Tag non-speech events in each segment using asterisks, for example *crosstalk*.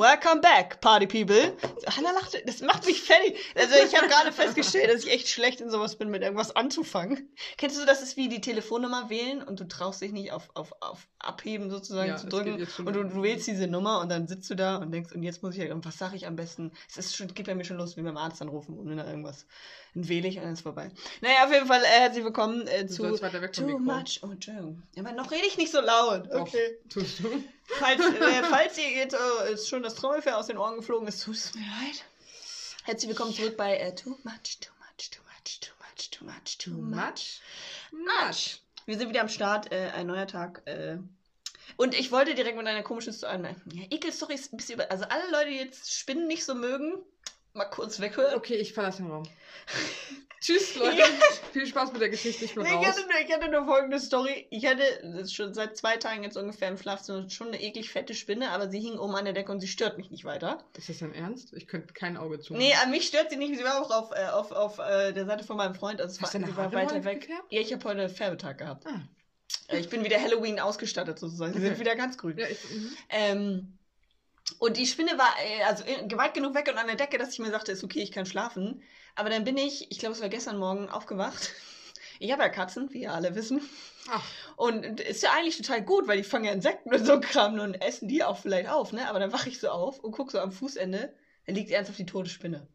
Welcome back, Party People. Hannah lacht, das macht mich fertig. Also ich habe gerade festgestellt, dass ich echt schlecht in sowas bin, mit irgendwas anzufangen. Kennst du, das ist wie die Telefonnummer wählen und du traust dich nicht auf, auf, auf Abheben sozusagen Ja, zu drücken und du, du wählst diese Nummer und dann sitzt du da und denkst, und jetzt muss ich ja, und was sage ich am besten? Es ist schon, geht bei mir schon los, wie beim Arzt anrufen und dann irgendwas. Dann wähle ich und dann ist vorbei. Naja, auf jeden Fall äh, herzlich willkommen äh, zu Too Mikro. Much. Oh, Entschuldigung. Aber noch rede ich nicht so laut. Doch, Okay. Tust du? Falls, äh, falls ihr jetzt äh, ist schon das Trommelfell aus den Ohren geflogen ist, tut es mir leid. Herzlich willkommen zurück bei äh, Too Much, Too Much, Too Much, Too Much, Too Much, Too Much. Much. Wir sind wieder am Start, äh, ein neuer Tag. Äh. Und ich wollte direkt mit einer komischen Story. Ja, Ekel-Story ist ein bisschen über. Also alle Leute, die jetzt Spinnen nicht so mögen, mal kurz weghören. Okay, ich verlasse den Raum. *laughs* Tschüss, Leute. Viel Spaß mit der Geschichte. Ich bin Nee, ich, raus. hatte nur, ich hatte nur folgende Story. Ich hatte schon seit zwei Tagen jetzt ungefähr im Schlafzimmer schon eine eklig fette Spinne, aber sie hing oben an der Decke und sie stört mich nicht weiter. Ist das dein Ernst? Ich könnte kein Auge zu. Nee, an mich stört sie nicht. Sie war auch auf, äh, auf, auf äh, der Seite von meinem Freund. Also Hast war, sie war weiter weg. gefärbt? Ja, ich habe heute Färbetag gehabt. Ah. Äh, Ich bin wieder Halloween ausgestattet sozusagen. Sie sind wieder ganz grün. Ja, ich, mhm. Ähm, und die Spinne war äh, also äh, weit genug weg und an der Decke, dass ich mir sagte, ist okay, ich kann schlafen. Aber dann bin ich, ich glaube, es war gestern Morgen, aufgewacht. *laughs* Ich habe ja Katzen, wie ihr alle wissen. Ach, Und ist ja eigentlich total gut, weil die fangen ja Insekten und so Kram und essen die auch vielleicht auf, ne? Aber dann wache ich so auf und gucke so am Fußende, da liegt ernsthaft die tote Spinne.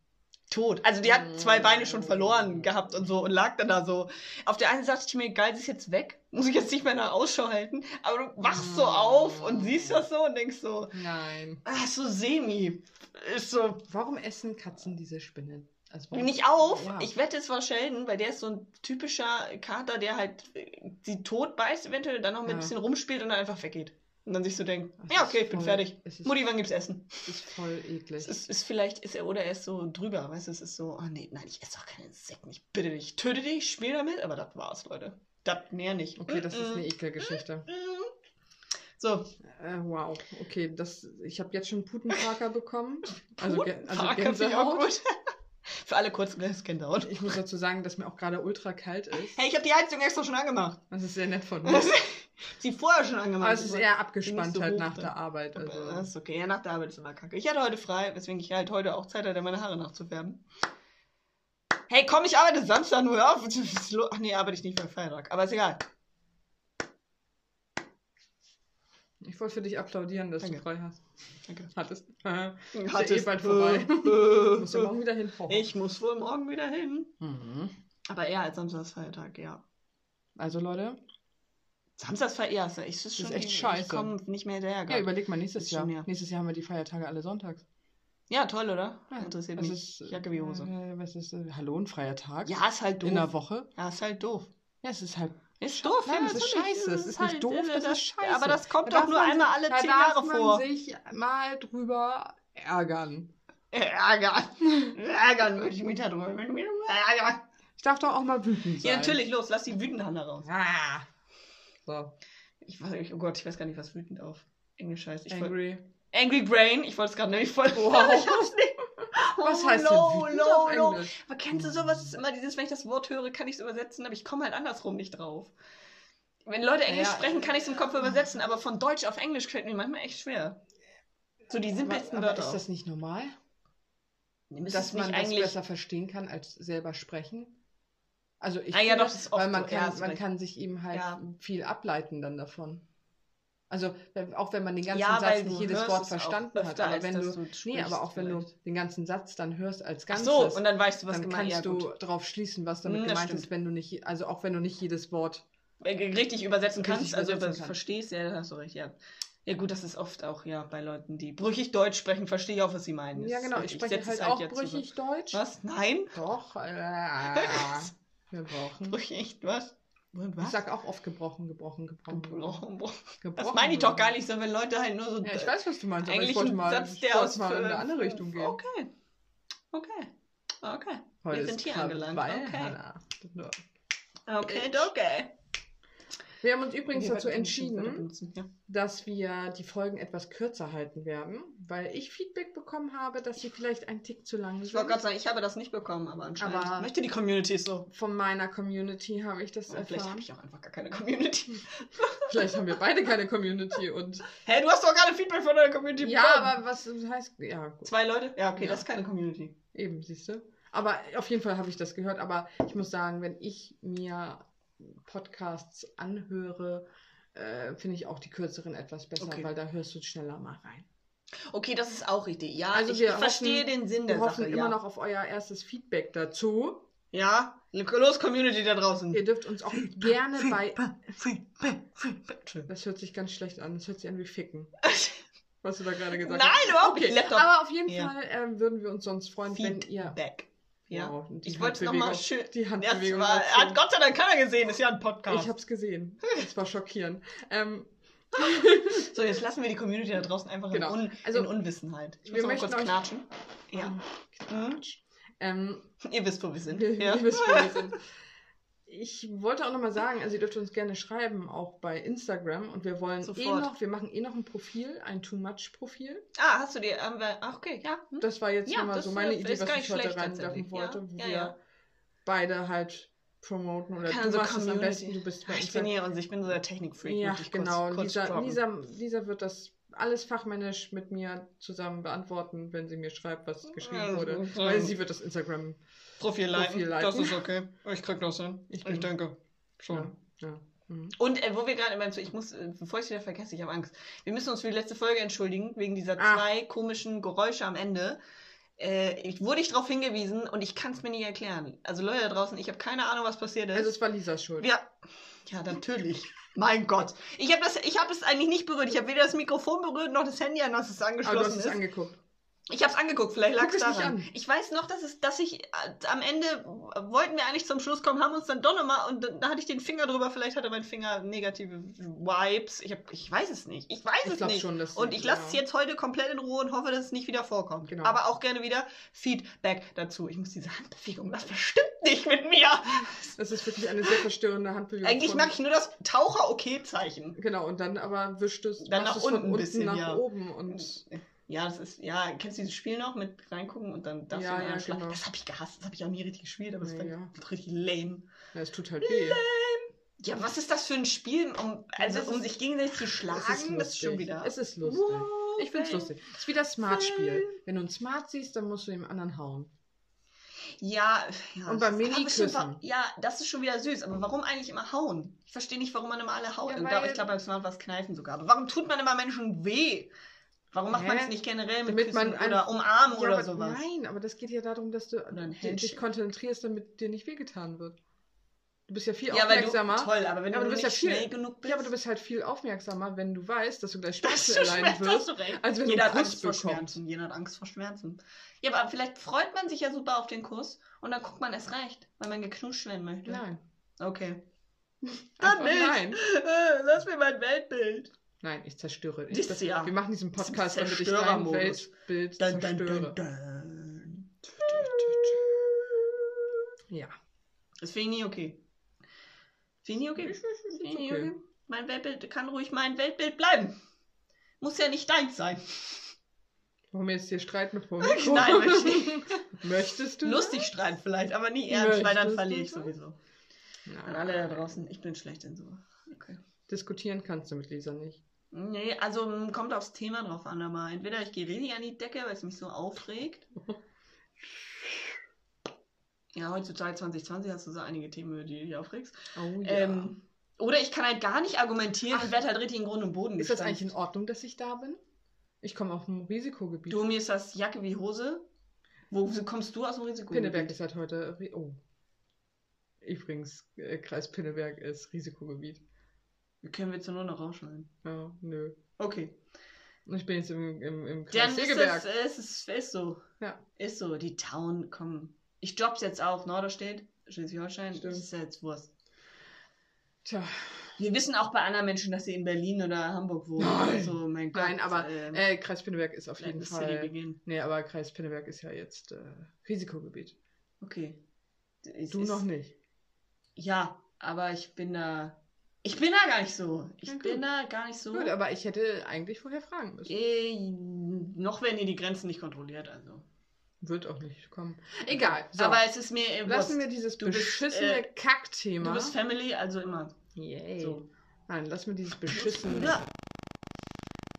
Tot. Also die hat zwei Beine schon verloren gehabt und so und lag dann da so. Auf der einen Seite dachte ich mir, geil, sie ist jetzt weg. Muss ich jetzt nicht mehr nach Ausschau halten. Aber du wachst so auf und siehst das so und denkst so, nein. ah, so semi. Ist so, Warum essen Katzen diese Spinnen? Also nicht auf. Ja. Ich wette, es war Sheldon, weil der ist so ein typischer Kater, der halt äh, sie tot beißt, eventuell dann noch mit Ja. ein bisschen rumspielt und dann einfach weggeht. Und dann sich so denkt, Das ja, ist okay, ich bin voll- fertig. es ist- Mutti, wann gibt's Essen? Das ist voll eklig. Es ist, ist vielleicht, ist er, oder er ist so drüber, weißt du, es ist so, oh nee, nein, ich esse doch keine Insekten, ich bitte dich, töte dich, spiel damit, aber das war's, Leute. Das mehr nicht. okay, das ist Mm-mm. eine Ekelgeschichte. So, Äh, wow, okay, das, ich habe jetzt schon Putenparker bekommen. Also, also Gänsehaut. gut. *laughs* Für alle kurz Gänsehaut. Ich muss dazu sagen, dass mir auch gerade ultra kalt ist. Hey, ich habe die Heizung extra schon angemacht. Das ist sehr nett von *laughs* mir. Sie vorher schon angemacht. Aber es ist eher abgespannt so halt hoch nach da. der Arbeit. Das Also. ist okay. Ja, nach der Arbeit ist immer kacke. Ich hatte heute frei, weswegen ich halt heute auch Zeit hatte, meine Haare nachzufärben. Hey, komm, ich arbeite Samstag nur auf. *laughs* Ist? Ach nee, arbeite ich nicht beim Feiertag. Aber ist egal. Ich wollte für dich applaudieren, dass Danke. du frei hast. Danke. Hattest. *laughs* ist Hat ja eh bald vorbei. *laughs* Du musst ja morgen wieder hin. ich muss wohl morgen wieder hin. Mhm. Aber eher als Samstagsfeiertag, ja. Also Leute, Samstagsfeiertag, ja, ist, ist, ist schon echt ich scheiße. komme nicht mehr hinterher. ja, überleg mal nächstes Ist Jahr. schon, ja. Nächstes Jahr haben wir die Feiertage alle sonntags. ja, toll, oder? Ja, Interessiert das mich. ist, Jacke wie Hose. Äh, was ist, äh, hallo, ein freier Tag? Ja, ist halt doof. In der Woche? Ja, ist halt doof. Ja, es ist halt. Ist doof, Nein, ja, das ist scheiße. Es ist nicht doof, äh, das ist scheiße. Aber das kommt Da doch darf nur man einmal alle da zehn darf Jahre man vor. sich mal drüber ärgern. Ärgern. Ärgern möchte ich mich darüber. Ärgern. Ich darf doch auch mal wütend sein. Ja, natürlich, los, lass die da raus. Ah. So, Ich weiß, nicht, oh Gott, ich weiß gar nicht, was wütend auf Englisch heißt. Ich angry. Angry Brain, ich wollte es gerade nämlich voll. Wow. *laughs* Was Oh, heißt denn low, wütend low, auf low. Aber kennst du sowas? Ist immer dieses, wenn ich das Wort höre, kann ich es übersetzen, aber ich komme halt andersrum nicht drauf. Wenn Leute Englisch Ja. sprechen, kann ich es im Kopf übersetzen, aber von Deutsch auf Englisch fällt mir manchmal echt schwer. So die simpelsten aber, aber Wörter. ist das nicht normal? Dass man das besser verstehen kann als selber sprechen? Also ich Ah ja, finde, doch, das weil man so, ja, kann, hast man kann sich eben halt Ja. viel ableiten dann davon. Also auch wenn man den ganzen Ja, Satz nicht jedes Wort verstanden hat, aber wenn du, du nee, aber auch wenn du vielleicht. den ganzen Satz dann hörst als Ach Ganzes, so, und dann weißt du, was dann gemeint kannst ja, du gut. drauf schließen, was damit Hm, gemeint stimmt. ist, wenn du nicht, also auch wenn du nicht jedes Wort Äh, richtig übersetzen Richtig kannst, also übersetzen kannst. verstehst, ja, hast du recht, ja. Ja gut, das ist oft auch ja bei Leuten, die brüchig Deutsch sprechen, verstehe ich auch, was sie meinen. Ja genau, ist- ich spreche es halt auch brüchig Deutsch. Was? Nein? Doch, äh, *laughs* wir brauchen. Brüchig, was? Und Ich sag auch oft gebrochen, gebrochen, gebrochen. Gebrochen. Das gebrochen, meine ich doch gebrochen. gar nicht so, wenn Leute halt nur so Ja, ich weiß, was du meinst, aber eigentlich ich wollte mal, Satz, der aus mal in eine andere Richtung gehen. Okay. Okay. Okay. Heute Wir sind hier angelangt. Okay. Okay, okay. Wir haben uns übrigens dazu entschieden, Ja. dass wir die Folgen etwas kürzer halten werden, weil ich Feedback bekommen habe, dass sie vielleicht ein Tick zu lang Ich wollte gerade sind. sagen, ich habe das nicht bekommen, aber anscheinend Aber- möchte die Community es so. Von meiner Community habe ich das Ja, vielleicht habe erfahren. ich auch einfach gar keine Community. *laughs* Vielleicht haben wir beide keine Community und. Hä, du hast doch gerade Feedback von deiner Community Ja, bekommen. aber was heißt. Ja, gut. Zwei Leute? Ja, okay, Ja. das ist keine Community. Eben, siehst du. Aber auf jeden Fall habe ich das gehört. Aber ich muss sagen, wenn ich mir Podcasts anhöre, äh, finde ich auch die kürzeren etwas besser, Okay. weil da hörst du schneller mal rein. Okay, das ist auch richtig. Ja, Also ich wir verstehe hoffen- den Sinn Wir der hoffen Sache. immer ja. noch auf euer erstes Feedback dazu. Ja, los Community da draußen. Ihr dürft uns auch gerne bei. Entschuldigung. Das hört sich ganz schlecht an. Das hört sich an wie Ficken, *laughs* was du da gerade gesagt Nein, hast. überhaupt Okay, nicht. Aber auf jeden Ja. Fall ähm, würden wir uns sonst freuen, wenn ihr. Ja. Wow, ich wollte es nochmal schön. Die Das Handbewegung. war, dazu. hat Gott sei Dank keiner gesehen, ist ja ein Podcast. ich hab's gesehen. Das war schockierend. Ähm, *laughs* so, jetzt lassen wir die Community da draußen einfach Genau. in, Un Also, in Unwissenheit. Ich muss mal kurz knatschen. Ja. Mhm. ähm, Ihr wisst, wo wir sind. wir, ja. ihr wisst, wo wir sind. *laughs* Ich wollte auch nochmal sagen, also ihr dürft uns gerne schreiben, auch bei Instagram. Und wir wollen eh Sofort. noch, wir machen eh noch ein Profil, ein Too Much Profil. Ah, hast du dir. Ach, okay, ja. Hm? Das war jetzt Ja, nochmal so meine äh, Idee, was ich heute reinwerfen wollte, Ja, wo ja, wir ja. beide halt promoten. Oder Keine du machst es am besten, du bist bei Ich bin hier und ich bin so der Technikfreak. Ja, ich kurz- genau. kurz Lisa. Lisa, Lisa wird das alles fachmännisch mit mir zusammen beantworten, wenn sie mir schreibt, was geschrieben Alles wurde. Weil sie wird das Instagram. Profil leiten. Profil leiten. Das ist okay. Ich krieg das hin. Ich Ich, denke. Schon. Ja, ja. Mhm. Und äh, wo wir gerade beim, ich muss, äh, bevor ich es wieder vergesse, ich habe Angst. Wir müssen uns für die letzte Folge entschuldigen, wegen dieser Ah. zwei komischen Geräusche am Ende. Äh, ich wurde ich darauf hingewiesen und ich kann es mir nicht erklären. Also Leute da draußen, ich habe keine Ahnung, was passiert ist. Also es war Lisas Schuld. ja, ja, natürlich. Mein Gott. Ich habe das, ich habe es eigentlich nicht berührt. Ich habe weder das Mikrofon berührt noch das Handy, an das es Aber du angeschlossen hast es ist. angeguckt. Ich habe es angeguckt, vielleicht lag es daran. an. Ich weiß noch, dass, es, dass ich äh, am Ende wollten wir eigentlich zum Schluss kommen, haben uns dann doch nochmal und dann, da hatte ich den Finger drüber, vielleicht hatte mein Finger negative Vibes. Ich, hab, ich weiß es nicht. Ich weiß Ich es nicht. schon, und ich lasse es jetzt heute komplett in Ruhe und hoffe, dass es nicht wieder vorkommt. Genau. Aber auch gerne wieder Feedback dazu. Ich muss diese Handbewegung, das bestimmt nicht mit mir. Das ist wirklich eine sehr verstörende Handbewegung. Eigentlich mag ich nur das Taucher-Okay-Zeichen. Genau, und dann aber wischt es, Dann nach es von unten ein unten bisschen, nach ja. oben und Ja, das ist, ja, kennst du dieses Spiel noch mit reingucken und dann darfst Ja, du ja, einen Schlag. genau. Das habe ich gehasst, das habe ich auch nie richtig gespielt, aber das Nee, ja. ich richtig lame. ja, es tut halt weh. Ja, was ist das für ein Spiel, um, also, um sich gegenseitig zu schlagen? Es ist das ist schon lustig. wieder. Es ist lustig. Wow, Ich find's ey. lustig. Es ist wie das Smart-Spiel. Wenn du einen Smart siehst, dann musst du dem anderen hauen. Ja, ja. Und beim wa- Ja, das ist schon wieder süß, aber warum eigentlich immer hauen? Ich verstehe nicht, warum man immer alle haut. Ja, ich glaube, glaube, beim Smart war es kneifen sogar. Aber warum tut man immer Menschen weh? Warum macht Hä? man es nicht generell mit Damit Küssen oder umarmen Ja, oder aber, sowas? Nein, aber das geht ja darum, dass du dich konzentrierst, damit dir nicht wehgetan wird. Du bist ja viel Ja, weil du, aufmerksamer. toll, aber wenn Ja, aber du, du nicht bist ja viel- schnell genug bist. ja, aber du bist halt viel aufmerksamer, wenn du weißt, dass du gleich *laughs* Das Schmerzen so erleiden wirst. du recht. als wenn du Jeder hat Kuss Angst vor bekommst. Schmerzen. Jeder hat Angst vor Schmerzen. Ja, aber vielleicht freut man sich ja super auf den Kuss und dann guckt man erst recht, weil man geknutscht werden möchte. Nein. Okay. Dann nicht. nein. *laughs* Lass mir mein Weltbild. Nein, ich zerstöre. Siehst Das, ja. wir machen diesen Das Podcast, damit ich dein. Weltbild Dun, zerstöre. dun, dun. Ja. Das finde ich nie okay. Finde ich nie okay. Finde ich nie okay. okay. Mein Weltbild kann ruhig mein Weltbild bleiben. Muss ja nicht deins sein. Wollen wir jetzt hier streiten vor Nein, möchte ich *laughs* Möchtest du? Lustig streiten vielleicht, aber nie ernst, weil dann Möchtest verliere ich das? sowieso. Nein. An alle da draußen, ich bin schlecht in so. Okay. Diskutieren kannst du mit Lisa nicht. Nee, also m, kommt aufs Thema drauf an, aber entweder ich gehe richtig an die Decke, weil es mich so aufregt. *laughs* Ja, heutzutage 2020 hast du so einige Themen, über die du dich aufregst. Oh ja. Ähm, oder ich kann halt gar nicht argumentieren Ach. und werde halt richtig in Grund und Boden ist das eigentlich in Ordnung, dass ich da bin? Ich komme auf dem Risikogebiet. Du, mir ist das Jacke wie Hose. Wo kommst du aus dem Risiko? Pinneberg ist halt heute. Oh. Übrigens, äh, Kreis Pinneberg ist Risikogebiet. Können wir zur Not noch rausschneiden. Ja, nö. Okay. Ich bin jetzt im, im, im Dann Kreis ist Segeberg. es, ist, ist so. Ja. Ist so. Die Town, komm. Ich job's jetzt auch. Norderstedt, Schleswig-Holstein. Das ist ja jetzt Wurst. Tja, Wir wissen auch bei anderen Menschen, dass sie in Berlin oder Hamburg wohnen. Nein. Also, mein Gott. nein, aber ähm, äh, Kreis Pinneberg ist auf jeden city Fall. begin. Nee, aber Kreis Pinneberg ist ja jetzt äh, Risikogebiet. Okay. Es Du ist, noch nicht. Ja, aber ich bin da Ich bin da gar nicht so. Ich Ja, bin da gar nicht so. Gut, aber ich hätte eigentlich vorher fragen müssen. äh, noch werden hier die Grenzen nicht kontrolliert, also. Wird auch nicht kommen. Egal. So, Aber es ist mir. Äh, lassen wir dieses Du bist, beschissene äh, Kackthema. Du bist Family, also immer. Yay. So. Nein, lass mir dieses beschissene. Ja.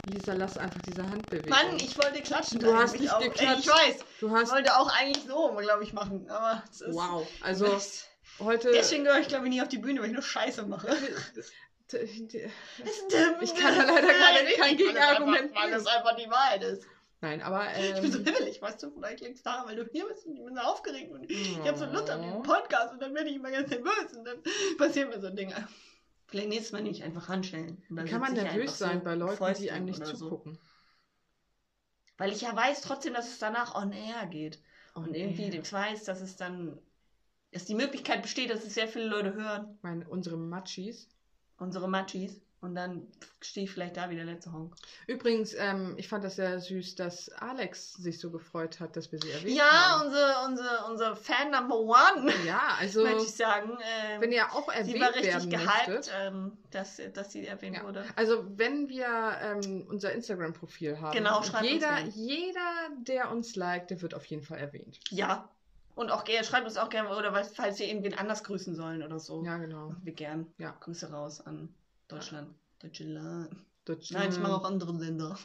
Lisa, lass einfach diese Handbewegung. Mann, ich wollte klatschen. Du hast nicht auch. geklatscht. Ey, ich weiß. du Ich hast. wollte auch eigentlich so, glaube ich, machen. Aber es ist. Wow. Also *laughs* heute. Deswegen gehöre ich, glaube ich, nie auf die Bühne, weil ich nur Scheiße mache. Ich kann da leider gerade kein Gegenargument Weil bringen. das einfach die Wahrheit ist. Nein, aber. *laughs* Ich bin so Ähm, hibbelig, weißt du, vielleicht liegt es daran, weil du hier bist und ich bin so aufgeregt und ich habe so Lust auf Oh. den Podcast und dann werde ich immer ganz nervös und dann passieren mir so Dinge. Vielleicht nächstes Mal nicht einfach ranstellen. Kann man nervös einfach so sein bei Leuten, die einem nicht oder so. zugucken? Weil ich ja weiß trotzdem, dass es danach on air geht. Und irgendwie air. ich weiß, dass es dann, dass die Möglichkeit besteht, dass es sehr viele Leute hören, Meine, unsere Machis. unsere Machis. Und dann stehe ich vielleicht da wie der letzte Honk. Übrigens, ähm, ich fand das sehr süß, dass Alex sich so gefreut hat, dass wir sie erwähnt Ja, haben. unsere, unsere, unsere Fan Number One, Ja, *laughs* also möchte ich sagen. Ähm, wenn ihr auch erwähnt sie war richtig gehypt, ähm, dass, dass sie erwähnt Ja. wurde. Also wenn wir ähm, unser Instagram-Profil haben, Genau, schreibt uns jeder, gerne. jeder, der uns liked, der wird auf jeden Fall erwähnt. Ja. Und auch gerne, schreibt uns auch gerne, oder falls wir irgendwen anders grüßen sollen oder so. Ja, genau. Machen wir gern. Ja. Grüße raus an Deutschland. Deutschland. Deutschland Nein, ich mache auch andere Länder.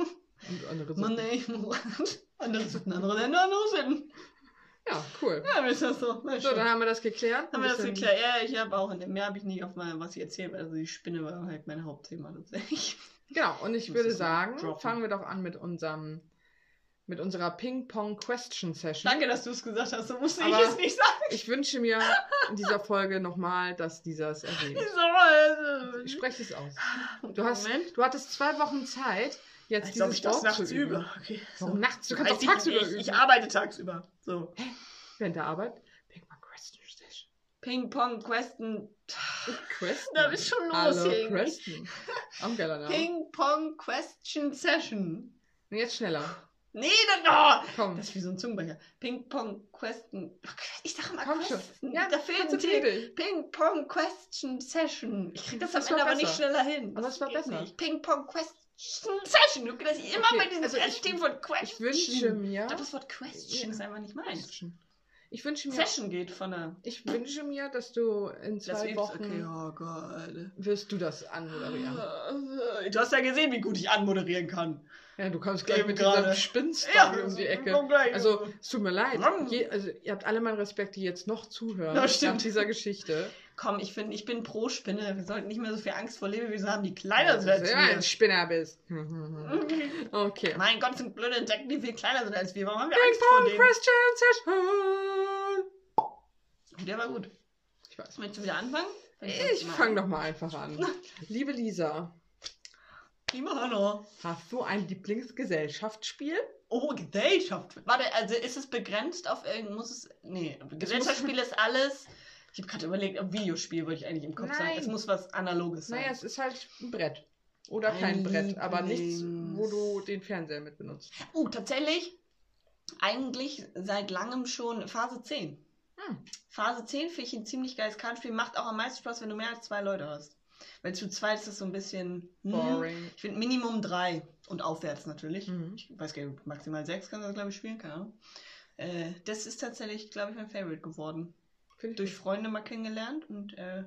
und andere ich mache andere Sitten, andere Länder, andere Sitten. Ja, cool. Ja, ist das so. Na, So, schön. dann haben wir das geklärt. haben wir das geklärt. Ja, ich habe auch, mehr habe ich nicht auf mal, was ich erzählt Also die Spinne war halt mein Hauptthema tatsächlich. Genau, und ich würde sagen, fangen wir doch an mit unserem mit unserer Ping-Pong-Question-Session. Danke, dass du es gesagt hast. So musste Aber- ich es nicht sagen. Ich wünsche mir in dieser Folge nochmal, dass dieser es erwähnt. So, Ich spreche es aus. Du, hast, Moment. du hattest zwei Wochen Zeit, jetzt Als dieses ich das nachts zu üben. übe. Okay. Warum nachts? Du kannst Weiß auch tagsüber üben. Ich arbeite tagsüber. So. Während der Arbeit? Ping-Pong-Question-Session. Question. Da ist schon los hier. Question. Auch ein geiler Name. Ping-Pong Question Session. Und jetzt schneller. Nee, dann. Oh, Komm. das ist wie so ein Zungenbrecher. Ping-Pong Question. Ich sag immer Komm. Question. Ja, da fehlt ein konzentrier T. dich. Ping-Pong Question Session. Ich krieg das, Das am Ende aber nicht schneller hin. Aber Das es war besser. nicht. Ping-Pong Question Session. Du ich immer Okay, bei diesem also ich- S-Team von Question. Ich wünsche mir. Ich glaub, das Wort Question Ja. ist einfach nicht meins. Question. Ich wünsche mir. Session geht von der. Ich wünsche mir, dass du in Das zwei. Wochen Okay, oh Gott. wirst du das anmoderieren. Du hast ja gesehen, wie gut ich anmoderieren kann. Ja, du kommst gleich Eben mit gerade. dieser Spinnstory Ja, um die Ecke. Also, es tut mir leid. Je, also, ihr habt alle meinen Respekt, die jetzt noch zuhören Ja, stimmt. nach dieser Geschichte. Komm, ich, find, ich bin pro Spinne. Wir sollten nicht mehr so viel Angst vor Lebewesen haben, die kleiner sind als ja, ein wir. Spinner bist. *laughs* okay. Mein Gott, sind blöde Insekten, die viel kleiner sind als wir. Warum haben wir Angst vor denen? Question Session. Der war gut. Ich weiß. Möchtest du wieder anfangen? Ich fange doch mal einfach an. *laughs* Liebe Lisa, Prima Hanna. hast du ein Lieblingsgesellschaftsspiel? Oh, Gesellschaft. Warte, also ist es begrenzt auf irgend, muss es, nee, Gesellschaftsspiel ist alles, ich habe gerade überlegt, ob Videospiel wollte ich eigentlich im Kopf sagen. Es muss was Analoges sein. Naja, es ist halt ein Brett. Oder Ein kein Brett, aber nichts, wo du den Fernseher mit benutzt. Oh, tatsächlich, eigentlich seit langem schon Phase 10. Hm. Phase 10 finde ich ein ziemlich geiles Kartenspiel, macht auch am meisten Spaß, wenn du mehr als zwei Leute hast. Weil zu zweit ist das so ein bisschen, hm, Boring. ich finde Minimum drei und aufwärts natürlich. Mhm. Ich weiß gar nicht, maximal sechs kann das, glaube ich, spielen, keine Ahnung. Äh, das ist tatsächlich, glaube ich, mein Favorite geworden. Finde ich Durch Freunde mal kennengelernt und äh,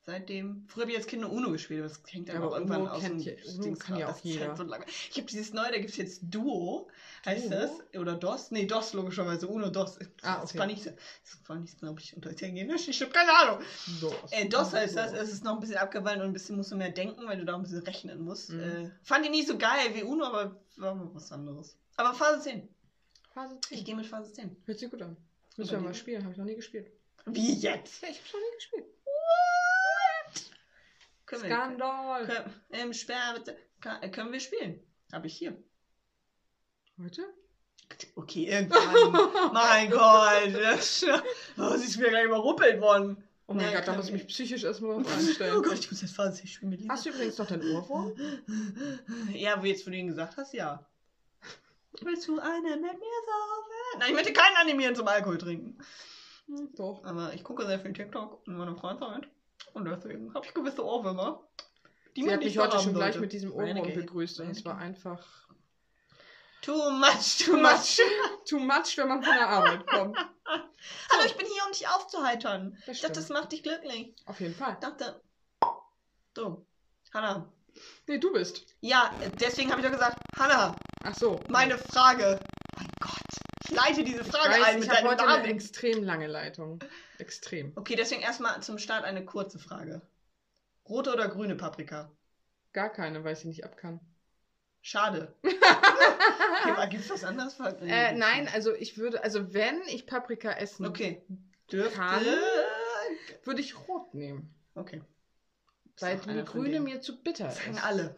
seitdem. Früher habe ich als Kind nur Uno gespielt, aber das hängt dann Aber auch irgendwann Uno aus. dem Dings kann ja auch ist jeder. Halt so lange. Ich habe dieses neue, da gibt es jetzt Duo, heißt Duo? das. Oder DOS. Nee, DOS logischerweise. Uno, DOS. Ah, Das okay. war nicht glaube ich, unter Italienisch. Ich habe keine Ahnung. So. Äh, DOS heißt das. Es ist noch ein bisschen abgewandelt und ein bisschen musst du mehr denken, weil du da ein bisschen rechnen musst. Mhm. Äh, fand ich nicht so geil wie Uno, aber war mal was anderes. Aber Phase 10. Phase 10. Ich gehe mit Phase 10. Hört sich gut an. Müssen wir mal spielen, habe ich noch nie gespielt. Wie jetzt? Ja, ich habe schon nie gespielt. Können wir, Skandal. können, ähm, Sperr. Kann, äh, können wir spielen? Habe ich hier. Heute? Okay, irgendwann. *laughs* mein Gott. Das, oh, sie ist mir gleich überruppelt worden. Oh mein Nein, Gott, da muss ich ich mich psychisch erstmal drauf Oh einstellen. Gott, ich muss jetzt Phase 10 spielen mit Lisa. Hast du übrigens noch dein Ohrwurm? Ja, wie jetzt, du ihn gesagt hast, ja. Willst du eine mit mir saufen? Nein, ich möchte keinen animieren zum Alkohol trinken. Doch. Aber ich gucke sehr viel TikTok und meine Freunde mit. Und deswegen habe ich gewisse Ohrwürmer. Die Sie hat nicht mich heute schon gleich sollte. mit diesem Ohrwurm begrüßt und es war einfach Too much, too much. too much, wenn man von der Arbeit kommt. *laughs* Hallo, ich bin hier, um dich aufzuheitern. Das Ich dachte, das macht dich glücklich. Auf jeden Fall. Ich dachte, so, Hanna. Nee, du bist. Ja, deswegen habe ich doch gesagt, Hanna, Ach so. meine Frage. Ich leite diese ich Frage weiß, ein ich mit habe deinem heute eine Namen. extrem lange Leitung. Extrem. Okay, deswegen erstmal zum Start eine kurze Frage. Rote oder grüne Paprika? Gar keine, weil ich sie nicht ab kann. Schade. *laughs* aber gibt's was anderes? Äh, nein, also ich würde, also wenn ich Paprika essen, Okay. Dürfte. Kann. würde ich rot nehmen. Okay. Weil die grüne mir zu bitter Sagen ist. alle.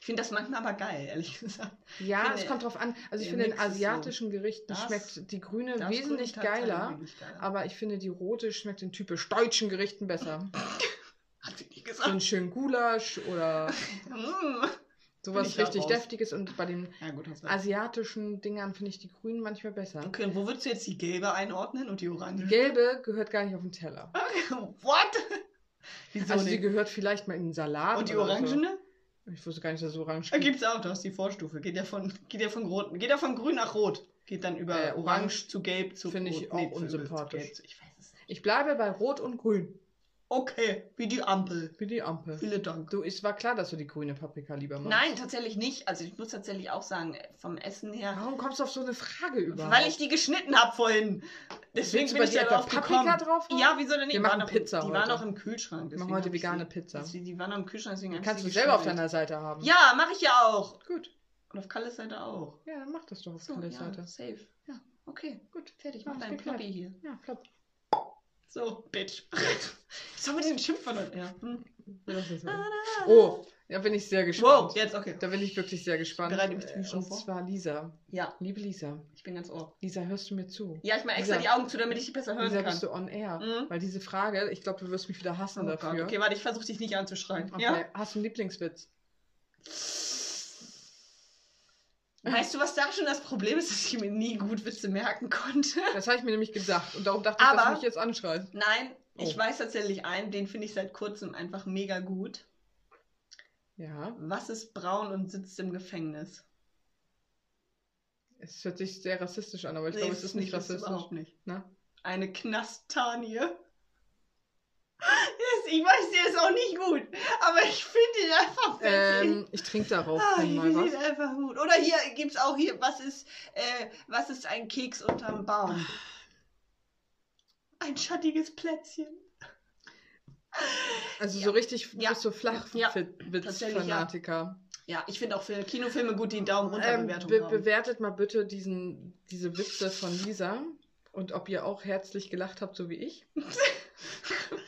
Ich finde das manchmal aber geil, ehrlich *laughs* gesagt. Ja, finde, es kommt drauf an. Also ich finde, in ist so- asiatischen Gerichten Das- schmeckt die grüne wesentlich geiler. geiler. Aber ich finde, die rote schmeckt in typisch deutschen Gerichten besser. *laughs* Hat sie nicht So gesagt. ein schön Gulasch oder Mm. sowas richtig. Deftiges. Und bei den Ja, gut, asiatischen Dingern finde ich die grünen manchmal besser. Okay, und wo würdest du jetzt die gelbe einordnen und die orange? Die gelbe gehört gar nicht auf den Teller. *laughs* What? Wieso Also die nicht? gehört vielleicht mal in den Salat. Und die orangene? So. Ich wusste gar nicht, dass es orange Da gibt. gibt's auch, du hast die Vorstufe. Geht ja von, geht ja von rot, geht ja von grün nach rot. Geht dann über Äh, orange orange zu gelb zu finde ich auch Nee, unsympathisch. Ich weiß es nicht. Ich bleibe bei Rot und Grün. Okay, wie die Ampel. Wie die Ampel. Vielen Dank. Du, es war klar, dass du die grüne Paprika lieber magst. Nein, tatsächlich nicht. Also ich muss tatsächlich auch sagen, vom Essen her. Warum kommst du auf so eine Frage überhaupt? Weil ich die geschnitten habe vorhin. Deswegen Willst du bin ich etwa Paprika drauf haben? Ja, wieso denn nicht? Wir Die machen noch, Pizza Die heute. waren noch im Kühlschrank. Wir machen heute vegane sie- Pizza. deswegen- Die waren noch im Kühlschrank, deswegen Kannst du selber auf deiner Seite haben. Ja, mache ich ja auch. Gut. Und auf Kalles Seite auch. Ja, dann mach das doch auf So, Kalles ja, Seite. safe. Ja, okay, gut, fertig. Mach ist deinen. Ploppi hier. Ja, flott. So, Bitch. Ich soll mit diesem Schimpf von ja. hm. Oh, da bin ich sehr gespannt. Wow, jetzt, okay. Da bin ich wirklich sehr gespannt. Bereite mich schon Und zwar Lisa. Ja, Liebe Lisa. ich bin ganz ohr. Lisa, hörst du mir zu? Ja, ich mache extra Lisa. die Augen zu, damit ich dich besser hören Lisa, kann. bist du on air? Mhm. Weil diese Frage, ich glaube, du wirst mich wieder hassen Oh Gott. dafür. Okay, warte, ich versuche dich nicht anzuschreien. Okay. Ja? Hast du einen Lieblingswitz? Weißt du, was da schon das Problem ist, dass ich mir nie gut Witze merken konnte? Das habe ich mir nämlich gedacht. Und darum dachte ich, dass Aber- du mich jetzt anschreist. Nein, ich Oh. weiß tatsächlich einen, den finde ich seit kurzem einfach mega gut. Ja, Was ist braun und sitzt im Gefängnis? es hört sich sehr rassistisch an, aber ich Nee, glaube, es ist nicht das rassistisch. überhaupt nicht. Ne? Eine Knasttanie. Ich weiß, der ist auch nicht gut, aber ich finde ihn einfach witzig. Ähm, ich trinke darauf Ah, ich mal finde was. ihn einfach gut. Oder hier gibt's auch hier, was ist, äh, was ist ein Keks unterm Baum? Ein schattiges Plätzchen. Also Ja. so richtig Ja. bist du Ja. Flachwitz-Fanatiker. Ja, ich finde auch für Kinofilme gut, die einen Daumen runter Ähm, Bewertung be haben. bewertet mal bitte diesen, diese Witze von Lisa und ob ihr auch herzlich gelacht habt, so wie ich. *laughs*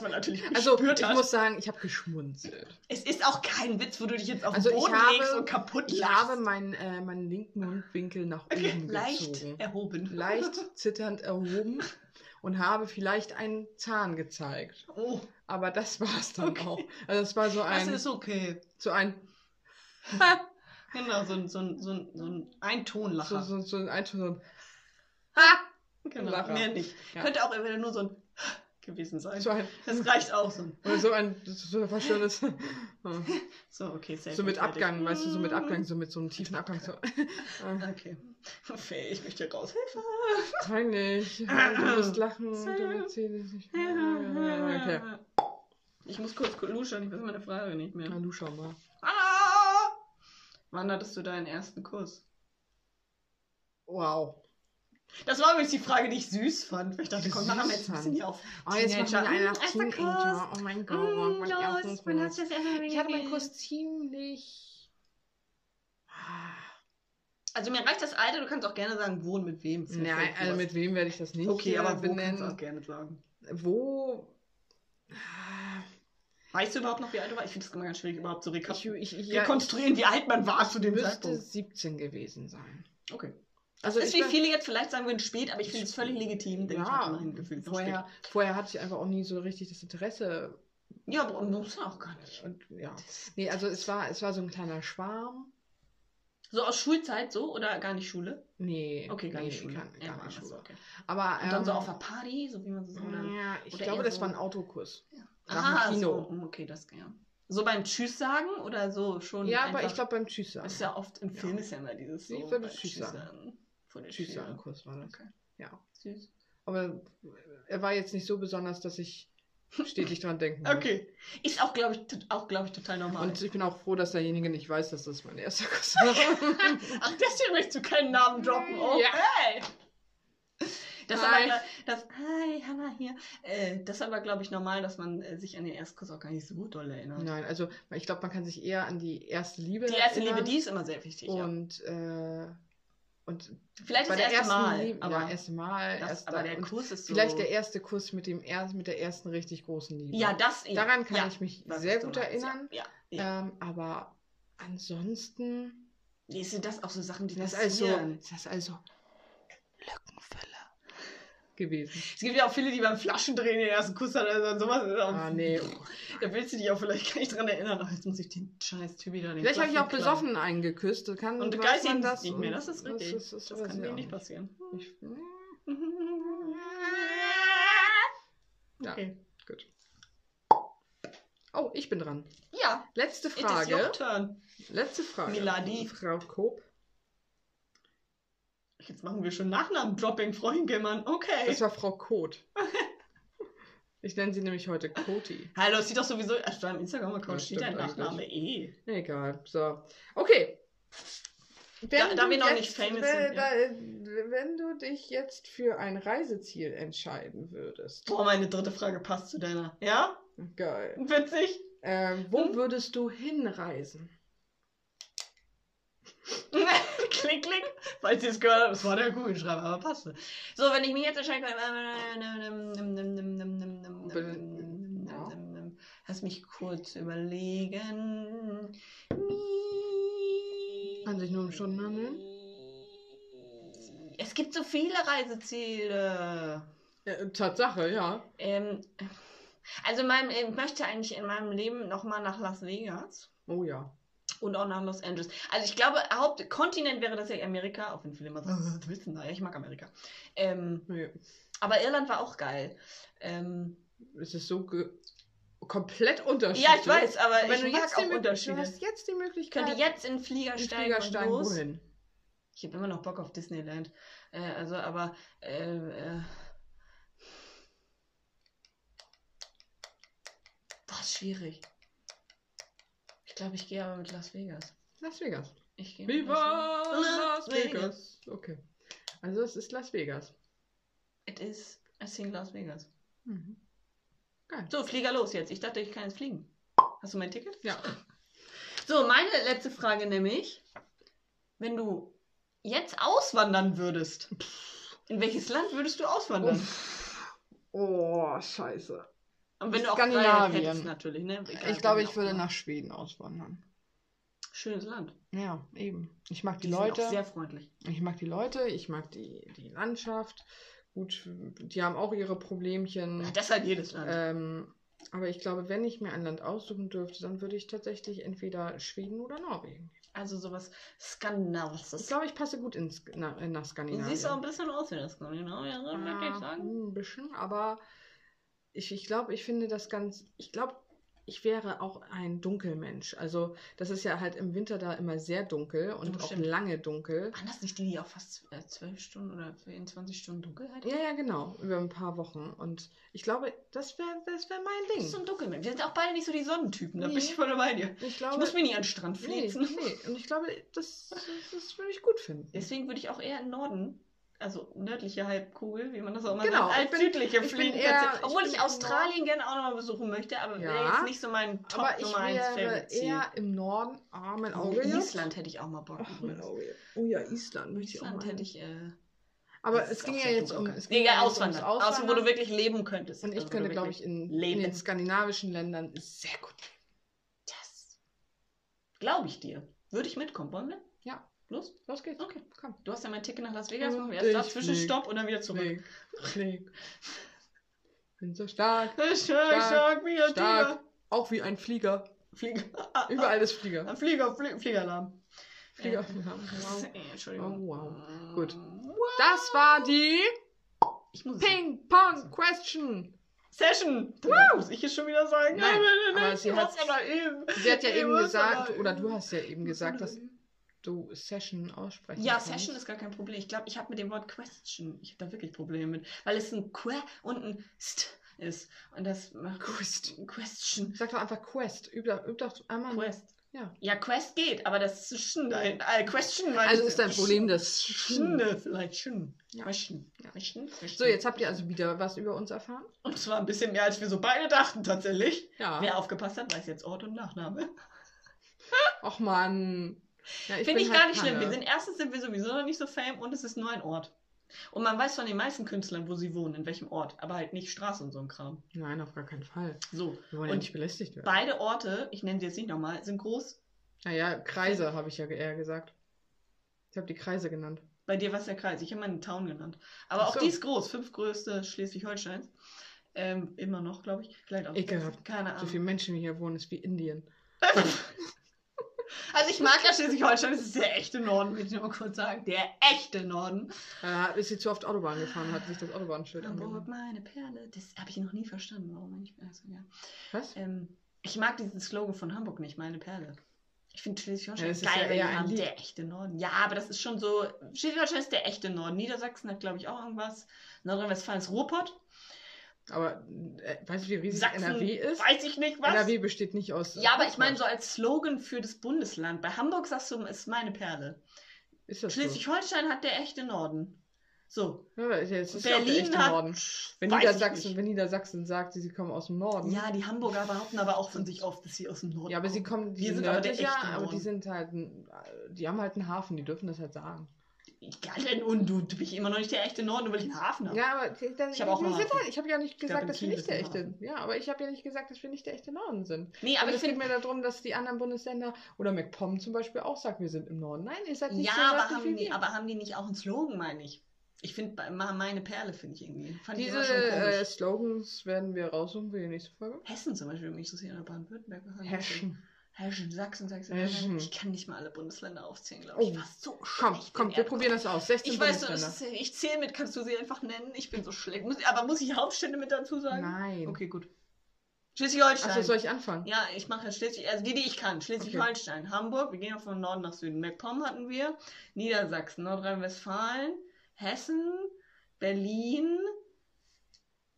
Was man natürlich Also ich hat. muss sagen, ich habe geschmunzelt. es ist auch kein Witz, wo du dich jetzt auf Also den ich Boden habe- legst und kaputt Ich lachst. habe meinen, äh, meinen linken Mundwinkel nach Okay, oben leicht gezogen. erhoben. Leicht *laughs* zitternd erhoben und habe vielleicht einen Zahn gezeigt. Oh, Aber das war es dann Okay. auch. Also es war so das ein, ist okay. so ein, *laughs* Genau, so ein, so ein, so ein, so ein so, Eintonlacher. so, so ein, ein, so ein genau, Lacher. mehr nicht. Ja. Könnte auch entweder nur so ein gewesen sein. so ein, Das reicht auch so. oder so ein, so was Schönes. *laughs* So, okay, safe. So mit fertig. Abgang, weißt du, so mit Abgang, so mit so einem tiefen Abgang. So. *laughs* Okay. Faye, ich möchte raushelfen. Peinlich. Du musst lachen und du erzählst nicht. Okay. Ich muss kurz luschern, ich weiß meine Frage nicht mehr. Na, du schau mal. Ah! Wann hattest du deinen ersten Kuss? Wow. Das war übrigens die Frage, die ich süß fand. Weil ich dachte, komm, machen wir jetzt ein bisschen hier auf. Oh, jetzt machen wir Teenager. einen Mm, erster Teenager. Oh mein Gott. Mm, los, hast du das Ich hatte meinen? Kuss ziemlich. Also mir reicht das Alter, du kannst auch gerne sagen, wo und mit wem. Nein, also was. mit wem werde ich das nicht Okay, äh, aber wo kannst du auch benennen? gerne sagen. Wo? Weißt du überhaupt noch, wie alt du warst? Ich finde es immer ganz schwierig, überhaupt zu reka Ich, ich, ich, rekonstruieren, wie alt man war zu dem müsste Zeitpunkt. 17 gewesen sein. Okay. Also ist ich wie viele jetzt vielleicht sagen würden spät, aber ich finde es völlig legitim, denn ich Ja, habe mein Gefühl vorher, vorher hatte ich einfach auch nie so richtig das Interesse. spät. Ja, aber muss auch gar nicht. Und ja. Nee, also es war, es war so ein kleiner Schwarm. So aus Schulzeit so oder gar nicht Schule? Nee. Okay, gar nee, nicht Schule. Gar, Ja, gar war nicht Schule. okay. Aber Und dann so ähm, auf der Party, so wie man so sagt. oder- Ja, ich glaube, das so- war ein Autokurs. nach dem Kino. So, okay, das ja. So beim Tschüss sagen oder so schon? Ja, aber ich glaube beim Tschüss sagen. Ist ja oft im Ja. Film ist ja immer dieses so. Ich würde beim Tschüss sagen. Vor der Tschüss Tür. sagen Kuss war das. Okay. Ja. Süß. Aber er war jetzt nicht so besonders, dass ich stetig dran denken muss. Okay. Ist auch, glaube ich, auch, glaube ich, total normal. Und ich bin auch froh, dass derjenige nicht weiß, dass das mein erster Kuss war. *laughs* Ach, deswegen möchtest du keinen Namen droppen. Okay. Ja. Das, Hi. aber, das, hi, Hanna hier. Äh, das ist aber, glaube ich, normal, dass man äh, sich an den Erstkuss auch gar nicht so doll erinnert. Nein, also ich glaube, man kann sich eher an die erste Liebe Die erste erinnern. Liebe, die ist immer sehr wichtig. ja. Und, äh, und Vielleicht das der erste ersten Mal. Liebe, aber, ja, erste Mal. das, aber der Kuss ist so. Vielleicht der erste Kuss mit, dem er mit der ersten richtig großen Liebe. Ja, das. Ja, Daran kann ja, ich mich sehr gut erinnern. Ja, ja. Ähm, aber ansonsten Nee, sind das auch so Sachen, die das ist also, passieren? ist das also Lückenfüller gewesen. Es gibt ja auch viele, die beim Flaschendrehen den ersten Kuss hatten. Also sowas ist auch, Ah, nee. Da willst du dich auch vielleicht gar nicht dran erinnern. Ach, jetzt muss ich den scheiß Typ wieder den Vielleicht habe ich auch besoffen eingeküsst. Das kann. Und geistig das nicht mehr. Das ist richtig. Das, Das, ist, das weiß kann auch nicht passieren. Ich, Ja. Okay. gut. Oh, ich bin dran. Ja, Letzte it is your Frage. turn. Letzte Frage. Miladi. Frau Koop. Jetzt machen wir schon Nachnamen-Dropping, Frau Hinkelmann. Okay. Das war Frau Kot. *laughs* Ich nenne sie nämlich heute Koti. Hallo, es sieht doch sowieso, also Ja, Instagram-Account steht dein. Nachname eh. Egal. So. Okay. Wenn da du wir noch jetzt, nicht famous wenn, sind, ja. da- wenn du dich jetzt für ein Reiseziel entscheiden würdest. Boah, meine dritte Frage passt zu deiner. Ja? Geil. Witzig. Ähm, wo Hm? würdest du hinreisen? Klick, klick. Falls ihr es gehört habt, das war der Kugelschreiber, aber passte. So, wenn ich mich jetzt entscheiden kann. Lass mich kurz überlegen. Kann sich nur um Stunden handeln? Es gibt so viele Reiseziele. Äh, Tatsache, ja. Ähm, also in meinem, ich möchte eigentlich in meinem Leben nochmal nach Las Vegas. Oh ja. Und auch nach Los Angeles. Also ich glaube, Hauptkontinent wäre das ja Amerika, auch wenn viele immer sagen, was willst du denn da? Ja, ich mag Amerika. Ähm, Nee. aber Irland war auch geil. Ähm, Es ist so komplett unterschiedlich. ja, ich weiß, aber Wenn ich du mag jetzt, auch die, Mö- du Unterschiede. hast jetzt die Ich Möglichkeit, könnte jetzt in Flieger steigen, Flieger steigen, los. wohin? Ich habe immer noch Bock auf Disneyland. Äh, also, aber äh, äh, das ist schwierig. Ich glaube, ich gehe aber mit Las Vegas. Las Vegas. Ich gehe mit Viva Las Las Vegas. Okay. Also es ist Las Vegas. It is, I think Las Vegas. Mhm. Geil. So, Flieger los jetzt. Ich dachte, ich kann jetzt fliegen. Hast du mein Ticket? Ja. *laughs* So, meine letzte Frage nämlich. Wenn du jetzt auswandern würdest, in welches Land würdest du auswandern? Oh, scheiße. Und wenn du auch Skandinavien. hättest natürlich, ne? Egal, Ich glaube, ich würde immer. nach Schweden auswandern. Schönes Land. Ja, eben. Ich mag die, Die Leute. sehr freundlich. Ich mag die Leute, ich mag die, die Landschaft. Gut, die haben auch ihre Problemchen. Ja, das hat jedes Land. Ähm, aber ich glaube, wenn ich mir ein Land aussuchen dürfte, dann würde ich tatsächlich entweder Schweden oder Norwegen. also sowas Skandinavisches. Ich glaube, ich passe gut ins, na, nach Du Skandinavien. siehst auch ein bisschen aus wie das Skandinavien, ja, möchte ich sagen. hm, ein bisschen, aber ich, ich glaube, ich finde das ganz. Ich glaube, ich wäre auch ein Dunkelmensch. Also, das ist ja halt im Winter da immer sehr dunkel und Oh, auch stimmt. lange dunkel. Waren das nicht die, die auch fast äh, zwölf Stunden oder 24 Stunden Dunkelheit Ja, ja, genau, über ein paar Wochen. Und ich glaube, das wäre das wär mein Das Ding. ist so ein Dunkelmensch. Wir sind auch beide nicht so die Sonnentypen, da bin Nee. ich voll bei dir. Ich Ich glaube, muss mich nie an den Strand nee, flitzen. nee. Und ich glaube, das, das, das würde ich gut finden. Deswegen würde ich auch eher im Norden, also nördliche Halbkugel, wie man das auch immer Genau, sagt, als ich bin- südliche ich fliegen. eher- ich Obwohl ich im Australien gerne auch nochmal besuchen möchte, aber wäre Ja, jetzt nicht so mein Top Aber ich Nummer 1 wäre eher im Norden. Mein Oh, Auge. Island hätte ich auch mal Bock. Übrigens. Auge. Oh ja, Island möchte ich auch Island mal. hätte ich. Äh, Aber das es ging ja jetzt um. Es ging ja, ja Auswandern. ums Auswandern, wo du wirklich leben könntest. Und ich Also, könnte, glaube ich, in, in den skandinavischen Ländern sehr gut leben. Das glaube ich dir. Würde ich mitkommen, wollen wir? Los? Los geht's. Okay. Komm. Du hast ja mein Ticket nach Las Vegas. Machen wir erst da Zwischenstopp und dann wieder zurück. Flieg, flieg. *laughs* Bin so stark. Stark, Stark, stark, wie ein stark. Tiger. Auch wie ein Flieger. Flieger. Überall ist Flieger. Ein Flieger, Flie Fliegeralarm. Flieger. Äh, Wow. *laughs* äh, Entschuldigung. Oh, wow. Gut. Wow. Das war die Ping-Pong-Question. Session. Da muss ich jetzt schon wieder sagen. Nein, ja, aber sie hat- aber eben. Sie hat ja eben gesagt, oder du hast ja eben gesagt, dass. Du Session aussprechen Ja, kannst. Session ist gar kein Problem. Ich glaube, ich habe mit dem Wort Question, ich habe da wirklich Probleme mit, weil es ein Que und ein St ist. Und das macht Quest. Question. Sag doch einfach Quest. Üb doch, üb doch einmal. Quest. Ja. Ja, Quest geht, aber das ist schon ein äh, Question. Also ist dein Problem das Schinde, vielleicht schon. Ja. Question. Ja. Question. Question. So, jetzt habt ihr also wieder was über uns erfahren? Und zwar ein bisschen mehr, als wir so beide dachten, tatsächlich. Ja. Wer aufgepasst hat, weiß jetzt Ort und Nachname. Och man. Ja, Finde bin ich halt gar nicht schlimm. Panne. Wir sind erstens sind wir sowieso noch nicht so fame und es ist nur ein Ort. Und man weiß von den meisten Künstlern, wo sie wohnen, in welchem Ort, aber halt nicht Straße und so ein Kram. Nein, auf gar keinen Fall. So. Wir wollen ja Und nicht belästigt werden. Beide Orte, ich nenne sie jetzt nicht nochmal, sind groß. Naja, Kreise habe ich ja eher gesagt. Ich habe die Kreise genannt. Bei dir war es der Kreis. Ich habe meine Town genannt. Aber Ach auch so. die ist groß. Fünf größte Schleswig-Holsteins. Ähm, immer noch, glaube ich. Vielleicht auch. Ekelhaft. Keine So Ahnung. viele Menschen, die hier wohnen, ist wie Indien. *laughs* *laughs* Also ich mag ja Schleswig-Holstein. Das ist der echte Norden, will ich nur mal kurz sagen. Der echte Norden. Da ist sie zu oft Autobahn gefahren, hat sich das Autobahnschild Hamburg, angemacht. meine Perle. Das habe ich noch nie verstanden, warum ich. Also, ja. Was? Ähm, ich mag diesen Slogan von Hamburg nicht, meine Perle. Ich finde Schleswig-Holstein Ja, geil, ja die haben der echte Norden. Ja, aber das ist schon so. Schleswig-Holstein ist der echte Norden. Niedersachsen hat, glaube ich, auch irgendwas. Nordrhein-Westfalen ist Ruhrpott. Aber äh, weißt du, wie riesig Sachsen NRW ist? weiß ich nicht was. NRW besteht nicht aus. ja, aber ich meine so als Slogan für das Bundesland. Bei Hamburg sagst du, ist meine Perle. Ist das so? Schleswig-Holstein hat der echte Norden. So. Ja, ist ja Berlin echte hat. Norden. Wenn Niedersachsen, wenn Niedersachsen sagt, sie kommen aus dem Norden. Ja, die Hamburger behaupten aber auch von sich oft, dass sie aus dem Norden Ja, aber sie kommen, die sind sind aber der echte aber die Norden. sind halt, ein- die haben halt einen Hafen, die dürfen das halt sagen. Ja, denn und du, du bist immer noch nicht der echte Norden, nur weil ich einen Hafen habe. Ja, aber Ich ich habe ja nicht gesagt, dass wir nicht der echte, ja, aber ich habe ja nicht gesagt, dass wir nicht der echte Norden sind. Nee, Aber aber ich es geht mir darum, dass die anderen Bundesländer oder MacPom zum Beispiel auch sagt, wir sind im Norden. Nein, ihr seid nicht Ja, so aber haben, die, aber haben die nicht auch einen Slogan, meine ich? Ich finde, meine Perle finde ich irgendwie. Fand ich Diese komisch. äh, Slogans werden wir raussuchen für die nächste Folge. Hessen zum Beispiel, mich interessiert, Baden-Württemberg. Hessen. Hessen, Sachsen, Sachsen. Hessen. Ich kann nicht mal alle Bundesländer aufzählen, glaube ich. Oh. Ich war so Komm, schlecht. komm, wir probieren das aus. 16 Ich weiß, ist, ich zähle mit, kannst du sie einfach nennen? Ich bin so schlecht. Muss, aber muss ich Hauptstädte mit dazu sagen? Nein. Okay, gut. Schleswig-Holstein. Achso, soll ich anfangen? Ja, ich mache jetzt Schleswig, also die, die ich kann. Schleswig-Holstein, Hamburg, wir gehen auch von Norden nach Süden. MacPom hatten wir, Niedersachsen, Nordrhein-Westfalen, Hessen, Berlin,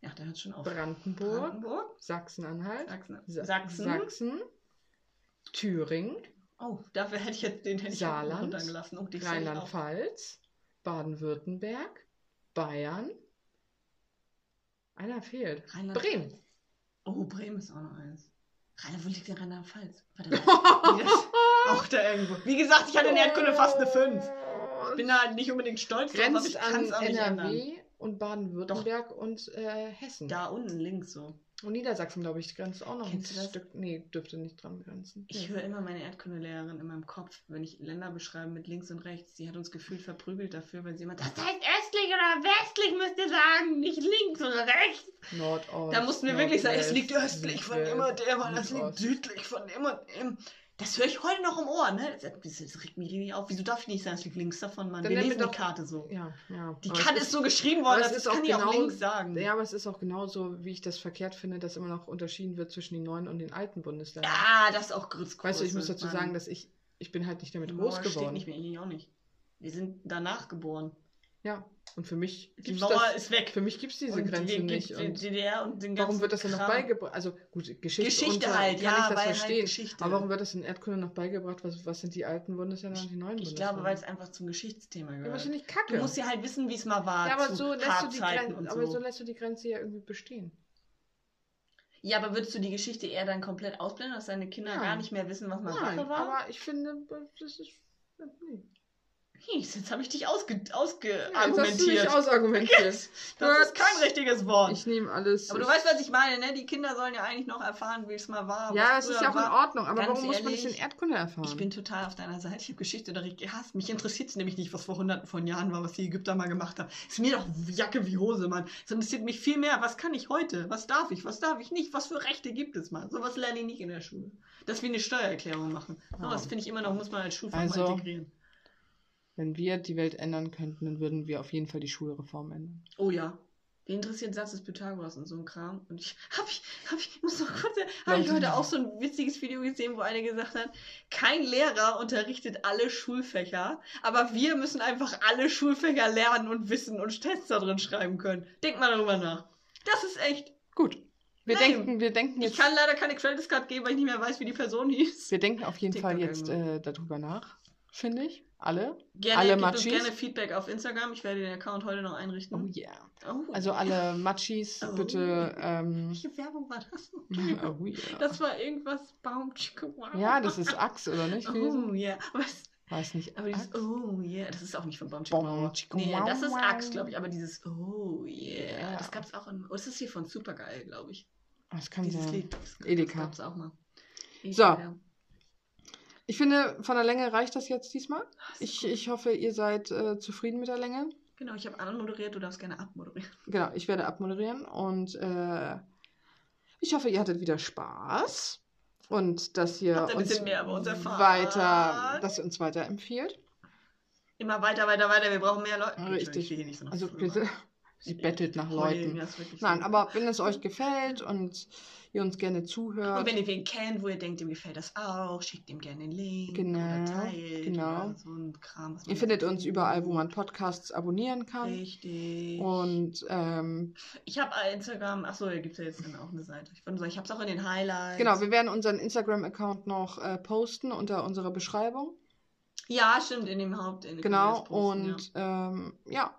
ja, da hört schon auf. Brandenburg, Brandenburg, Sachsen-Anhalt, Sachsen, Sa- Sachsen. Sachsen, Thüringen, Oh, dafür hätte ich jetzt den hätte Saarland. Oh. Rheinland-Pfalz, Baden-Württemberg, Bayern. Einer fehlt. Bremen. Oh, Bremen ist auch noch eins. Rheinland, wo liegt denn Rheinland-Pfalz? *laughs* Auch da irgendwo. Wie gesagt, ich hatte in Erdkunde fast eine 5. Ich bin da halt nicht unbedingt stolz drauf, aber ich kann an es auch nicht ändern. Und Baden-Württemberg und äh, Hessen. Da unten links so. Und Niedersachsen, glaube ich, grenzt auch noch Kennst ein du das? Stück. Nee, dürfte nicht dran grenzen. Ich höre immer meine Erdkundelehrerin in meinem Kopf, wenn ich Länder beschreibe mit links und rechts. Sie hat uns gefühlt verprügelt dafür, weil sie immer, das heißt östlich oder westlich müsst ihr sagen, nicht links oder rechts. Nordost. Da mussten wir wirklich sagen, es liegt östlich von dem und dem das liegt südlich von und dem. Das höre ich heute noch im Ohr, ne? Das, das, regt mich richtig auf. Wieso darf ich nicht sagen, es liegt links davon, Mann? Dann Wir lesen doch- die Karte so. Ja, ja. Die Karte es ist so geschrieben worden, dass ist das auch kann ich auch genau- links sagen. Ja, aber es ist auch genauso, wie ich das verkehrt finde, dass immer noch unterschieden wird zwischen den neuen und den alten Bundesländern. Ja, das ist auch Grützkurse. weißt du, ich muss dazu Mann. sagen, dass ich, ich bin halt nicht damit groß steht geworden. nicht mehr, ich auch nicht. Wir sind danach geboren. Ja, und für mich Die Mauer das, ist weg. für mich gibt es diese und Grenze die, nicht. die DDR und den warum wird das denn noch beigebracht? Also gut, Geschichte, Geschichte unter, halt, kann ja, ich das halt verstehen. Geschichte. Aber warum wird das in Erdkunde noch beigebracht? Was, was sind die alten Bundesländer und die neuen Ich Bundesländer? glaube, weil es einfach zum Geschichtsthema ja, aber gehört. das finde ich kacke. du musst ja halt wissen, wie es mal war. ja, aber so, lässt du die K-Zeiten Grenze, und aber so. so lässt du die Grenze ja irgendwie bestehen. Ja, aber würdest du die Geschichte eher dann komplett ausblenden, dass deine Kinder Nein. gar nicht mehr wissen, was mal Nein, Sache war? aber ich finde, das ist. Nee. Jetzt habe ich dich ausge Ja, ausgeargumentiert. ausargumentiert. das ist kein richtiges Wort. Ich nehme alles. aber du weißt, was ich meine, ne? Die Kinder sollen ja eigentlich noch erfahren, wie es mal war. ja, es ist ja auch in war. Ordnung, aber Ganz warum muss man ehrlich, in Erdkunde erfahren? Ich bin total auf deiner Seite. Ich habe Geschichte gehasst. Mich interessiert es nämlich nicht, was vor hunderten von Jahren war, was die Ägypter mal gemacht haben. Ist mir doch Jacke wie Hose, Mann. Es interessiert mich viel mehr, was kann ich heute? Was darf ich? Was darf ich nicht? Was für Rechte gibt es mal? Sowas lerne ich nicht in der Schule. Das wie eine Steuererklärung machen. Sowas Ja. finde ich immer noch, muss man als Schulfach Also- mal integrieren. Wenn wir die Welt ändern könnten, dann würden wir auf jeden Fall die Schulreform ändern. Oh ja. Wen interessiert Satz des Pythagoras und so ein Kram? Und ich *laughs* hab ich, hab ich, muss noch kurz, habe ich heute auch so ein witziges Video gesehen, wo eine gesagt hat, kein Lehrer unterrichtet alle Schulfächer, aber wir müssen einfach alle Schulfächer lernen und wissen und Tests da drin schreiben können. Denk mal darüber nach. Das ist echt. Gut. Wir Nein. denken, wir denken Ich jetzt, kann leider keine Credits Card geben, weil ich nicht mehr weiß, wie die Person hieß. wir denken auf jeden TikTok Fall jetzt äh, darüber nach, finde ich. Alle. Gerne, Alle gebt uns Machis? gerne Feedback auf Instagram. Ich werde den Account heute noch Oh einrichten. yeah. Oh. Also alle Machis, Oh. bitte. Ähm, Welche Werbung war das? *laughs* oh yeah. Das war irgendwas Baum. ja, das ist Axe, oder nicht? Oh yeah. Was? Weiß nicht. Aber dieses Axe? Oh yeah, das ist auch nicht von Baum. Baum, Nee, das ist. Axt, glaube ich. Aber dieses Oh yeah, Yeah. das gab es auch in. Oh, das ist hier von Supergeil, glaube ich. Das kann Dieses sein. Lied. Das, Edeka. Das gab es auch mal. So. Ich finde, von der Länge reicht das jetzt diesmal. Ah, ist Ich, ich hoffe, ihr seid äh, zufrieden mit der Länge. Genau, ich habe anmoderiert, du darfst gerne abmoderieren. Genau, ich werde abmoderieren und äh, ich hoffe, ihr hattet wieder Spaß und dass ihr uns uns weiter, dass ihr uns weiterempfiehlt. Immer weiter, weiter, weiter. Wir brauchen mehr Leute. Richtig. Ich hier nicht so Also bitte. Sie bettelt nach Leuten. Nein, aber wenn es euch gefällt und ihr uns gerne Und zuhört, wenn ihr wen kennt, wo ihr denkt, dem gefällt das auch, schickt ihm gerne den Link Genau, oder teilt genau. oder so ein Kram. ihr findet uns überall, wo man Podcasts abonnieren kann. Richtig. Und ähm, ich habe Instagram, achso, da gibt es ja jetzt dann auch eine Seite. Ich sagen, ich habe es auch in den Highlights. genau, wir werden unseren Instagram-Account noch äh, posten unter unserer Beschreibung. ja, stimmt, in dem Haupt. In Genau, posten, und Ja. ähm, ja,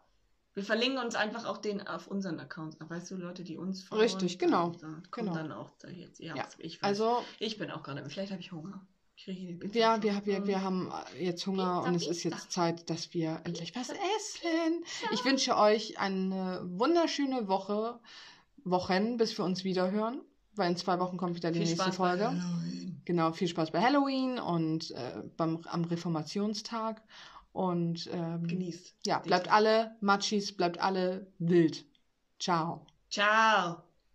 Wir verlinken uns einfach auch den auf unseren Accounts. Weißt du, Leute, die uns Richtig, genau, Da kommt genau. dann auch da jetzt. Ja, Ja, ich weiß. also ich bin auch gerade, vielleicht habe ich Hunger. Ich Ja, wir, wir, wir haben jetzt Hunger Pizza, und es ist Pizza. jetzt Zeit, dass wir endlich was essen. Ich wünsche euch eine wunderschöne Woche, Wochen, bis wir uns wieder hören, weil in zwei Wochen kommt wieder die Viel nächste Spaß bei Folge. Halloween. Genau, viel Spaß bei Halloween und äh, beim, am Reformationstag. Und ähm, Genießt. ja, bleibt alle Machis, bleibt alle wild. Ciao. Ciao.